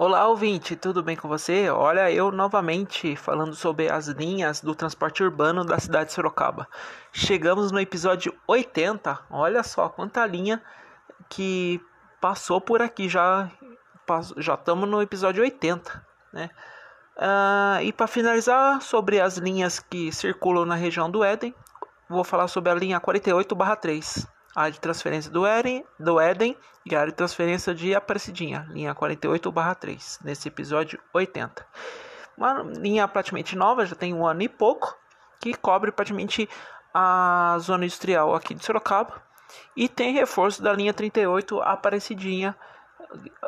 Olá, ouvinte, tudo bem com você? Olha, eu novamente falando sobre as linhas do transporte urbano da cidade de Sorocaba. Chegamos no episódio 80. Olha só quanta linha que passou por aqui já. Já estamos no episódio 80, né? Uh, e para finalizar sobre as linhas que circulam na região do Éden, vou falar sobre a linha 48/3 área de transferência do Éden, do Éden e a área de transferência de Aparecidinha, linha 48/3, nesse episódio 80. Uma linha praticamente nova, já tem um ano e pouco, que cobre praticamente a zona industrial aqui de Sorocaba e tem reforço da linha 38 Aparecidinha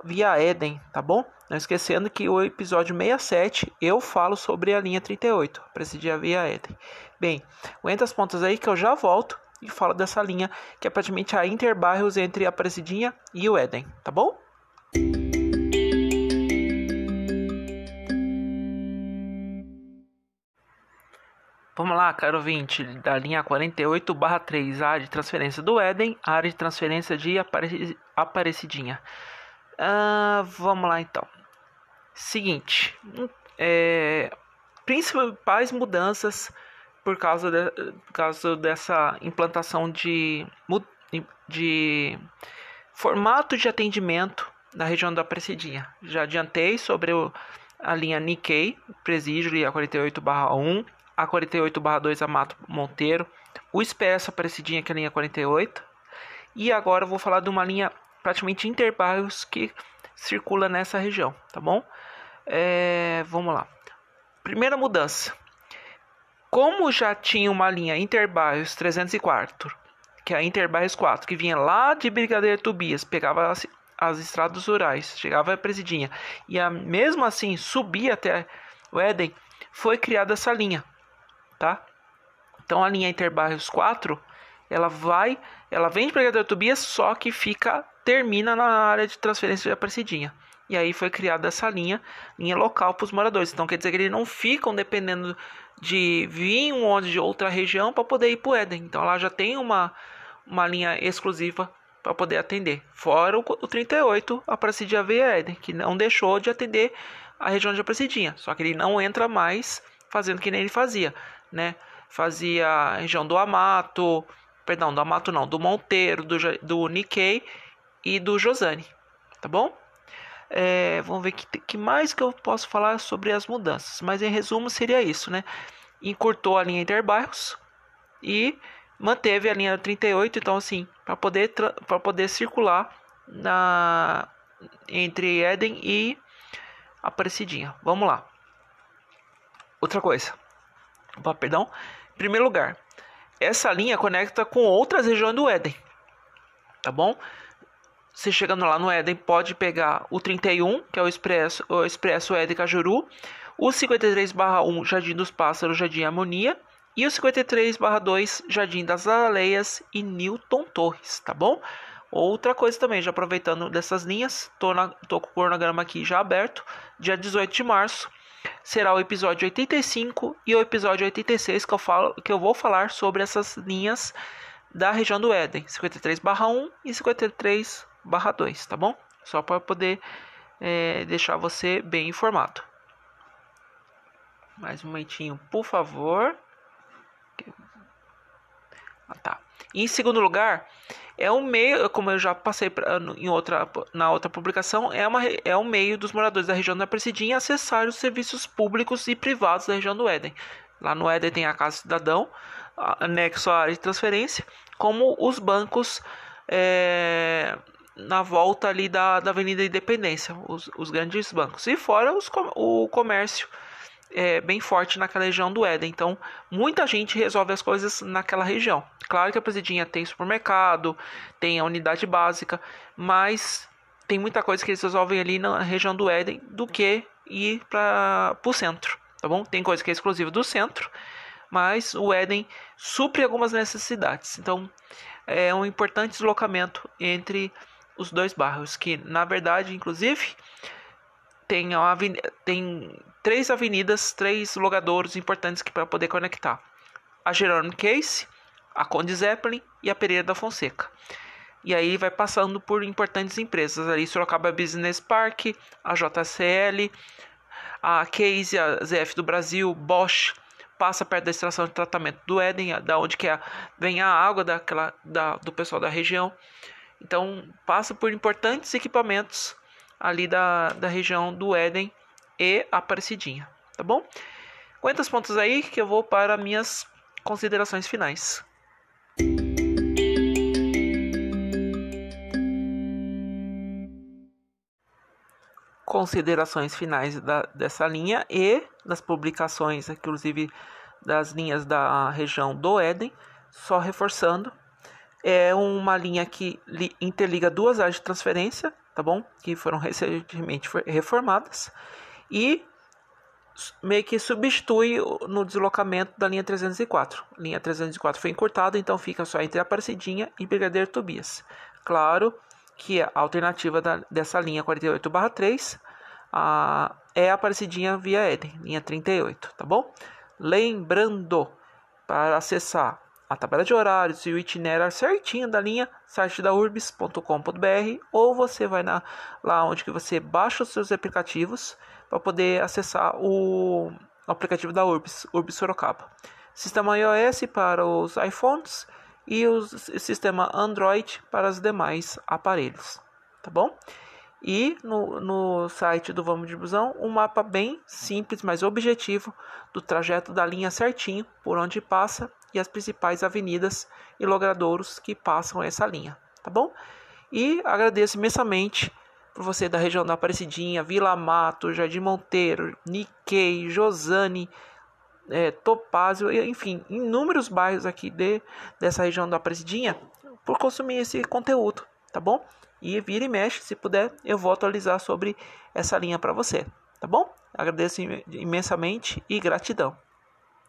via Éden, tá bom? Não esquecendo que o episódio 67 eu falo sobre a linha 38, Aparecidinha via Éden. Bem, aguenta as pontas aí que eu já volto e fala dessa linha que é praticamente a interbairros entre a Aparecidinha e o Éden, tá bom? Vamos lá, caro ouvinte, da linha 48 barra 3, área de transferência do Éden, área de transferência de Apare Aparecidinha. Uh, vamos lá então. Seguinte, é, principais mudanças por causa, de, por causa dessa implantação de, de formato de atendimento na região da Presidinha. Já adiantei sobre o, a linha Nikkei, Presídio, a 48/1, a 48/2 Amato Monteiro, o Expresso Presidinha, que é a linha 48, e agora eu vou falar de uma linha praticamente interbairros que circula nessa região, tá bom? É, vamos lá. Primeira mudança. Como já tinha uma linha Interbairros 304, que é a Interbairros 4, que vinha lá de Brigadeiro Tobias, pegava as, as estradas rurais, chegava a Presidinha, e a, mesmo assim subia até o Éden, foi criada essa linha, tá? Então a linha Interbairros 4, ela vai, ela vem de Brigadeiro Tobias, só que fica, termina na área de transferência de Aparecidinha. E aí foi criada essa linha, linha local para os moradores. Então quer dizer que eles não ficam dependendo de vir um ônibus de outra região para poder ir para o Éden. Então lá já tem uma, uma linha exclusiva para poder atender. Fora o, o 38, a Pracidia Veia Éden, que não deixou de atender a região de Pracidinha. Só que ele não entra mais fazendo que nem ele fazia, né? Fazia a região do Amato, perdão, do Amato não, do Monteiro, do, do Nikkei e do Josane, tá bom? É, vamos ver que, que mais que eu posso falar sobre as mudanças. Mas em resumo seria isso, né? Encurtou a linha interbairros e manteve a linha 38, então assim, para poder para poder circular na entre Éden e Aparecidinha. Vamos lá. Outra coisa. Opa, perdão. Em primeiro lugar, essa linha conecta com outras regiões do Éden. Tá bom? Você chegando lá no Éden, pode pegar o 31, que é o Expresso, o Expresso Éden Cajuru, o 53/1 Jardim dos Pássaros, Jardim Harmonia, e o 53/2 Jardim das Aleias e Newton Torres, tá bom? Outra coisa também, já aproveitando dessas linhas, tô, na, tô com o cronograma aqui já aberto, dia 18 de março, será o episódio 85 e o episódio 86 que eu, falo, que eu vou falar sobre essas linhas da região do Éden, 53/1 e 53 barra 2, tá bom? Só para poder é, deixar você bem informado. Mais um momentinho, por favor. Ah, tá. em segundo lugar, é um meio, como eu já passei pra, em outra, na outra publicação, é, uma, é um meio dos moradores da região da Presidinha acessar os serviços públicos e privados da região do Éden. Lá no Éden tem a Casa Cidadão, anexo à área de transferência, como os bancos é, na volta ali da, da Avenida Independência, os, os grandes bancos. E fora os, o comércio é, bem forte naquela região do Éden. Então, muita gente resolve as coisas naquela região. Claro que a Presidinha tem supermercado, tem a unidade básica, mas tem muita coisa que eles resolvem ali na região do Éden do que ir para o centro, tá bom? Tem coisa que é exclusiva do centro, mas o Éden supre algumas necessidades. Então, é um importante deslocamento entre os dois bairros, que na verdade, inclusive, tem, tem três avenidas, três logadouros importantes para poder conectar: a Jerônimo Case, a Conde Zeppelin e a Pereira da Fonseca. E aí vai passando por importantes empresas ali, Sorocaba Business Park, a JCL, a Case, a ZF do Brasil, Bosch, passa perto da estação de tratamento do Éden, da onde que é, vem a água daquela, da, do pessoal da região. Então passa por importantes equipamentos ali da, da região do Éden e Aparecidinha, tá bom? Quantos pontos aí que eu vou para minhas considerações finais. Considerações finais da, dessa linha e das publicações, inclusive das linhas da região do Éden, só reforçando, é uma linha que interliga duas áreas de transferência, tá bom? Que foram recentemente reformadas e meio que substitui no deslocamento da linha 304. A linha 304 foi encurtada, então fica só entre Aparecidinha e Brigadeiro Tobias. Claro que a alternativa da, dessa linha 48/3 a, é a Aparecidinha via Eden, linha 38, tá bom? Lembrando, para acessar a tabela de horários e o itinerário certinho da linha, site da urbis.com.br ou você vai na, lá onde que você baixa os seus aplicativos para poder acessar o aplicativo da Urbis, Urbis Sorocaba. Sistema iOS para os iPhones e o sistema Android para os demais aparelhos, tá bom? E no, no site do Vamos de Busão, um mapa bem simples, mas objetivo do trajeto da linha certinho por onde passa e as principais avenidas e logradouros que passam essa linha, tá bom? E agradeço imensamente por você da região da Aparecidinha, Vila Mato, Jardim Monteiro, Nikkei, Josane, é, Topázio, enfim, inúmeros bairros aqui de, dessa região da Aparecidinha por consumir esse conteúdo, tá bom? E vira e mexe, se puder, eu vou atualizar sobre essa linha para você, tá bom? Agradeço imensamente e gratidão.